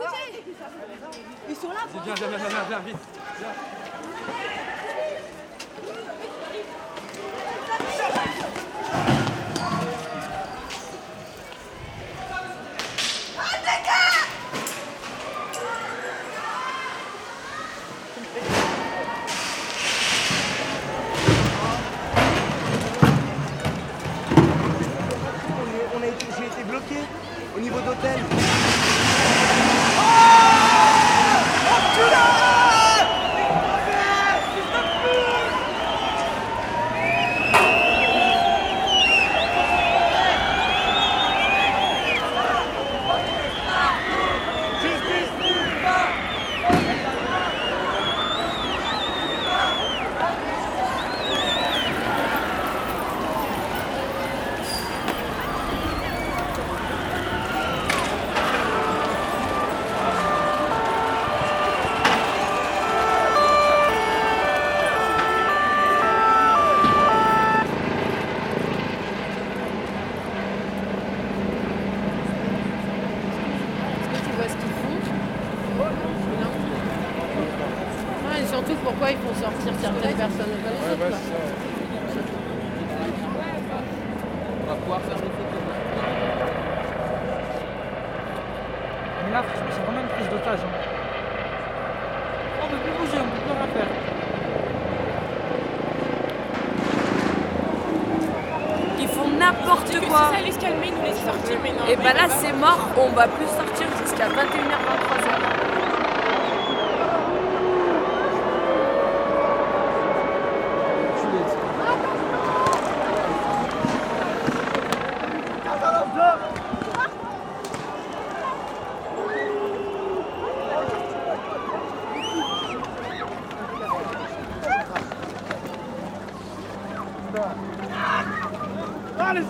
écoutez Ils sont là Viens, viens, viens, viens, viens, vite. J'ai été bloqué au niveau d'hôtel. Surtout pourquoi ils font sortir certaines personnes et pas les autres. quoi. On va pouvoir faire des photos. Mais là, franchement, c'est vraiment une prise d'otage. Hein. On peut plus bouger, on peut plus rien faire. Ils font n'importe quoi. Ça allait se calmer, ils nous laissent sortir, mais non. Et bah là, vraiment. c'est mort. On va plus sortir jusqu'à 21h23. Ah, les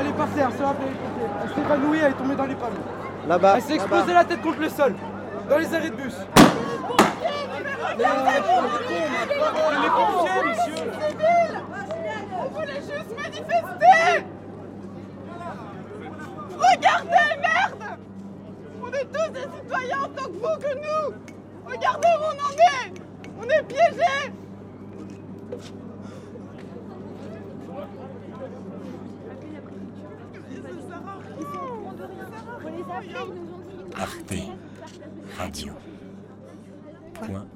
elle est par terre, ça va, elle s'est évanouie, elle est tombée dans les pommes. Là-bas. Elle s'est explosée la tête contre le sol, dans les arrêts de bus. Les pompiers, monsieur On voulait juste manifester Regardez, merde! On est tous des citoyens en tant que vous, que nous. Regardez où on en est. On est piégés. Arte Radio. Point.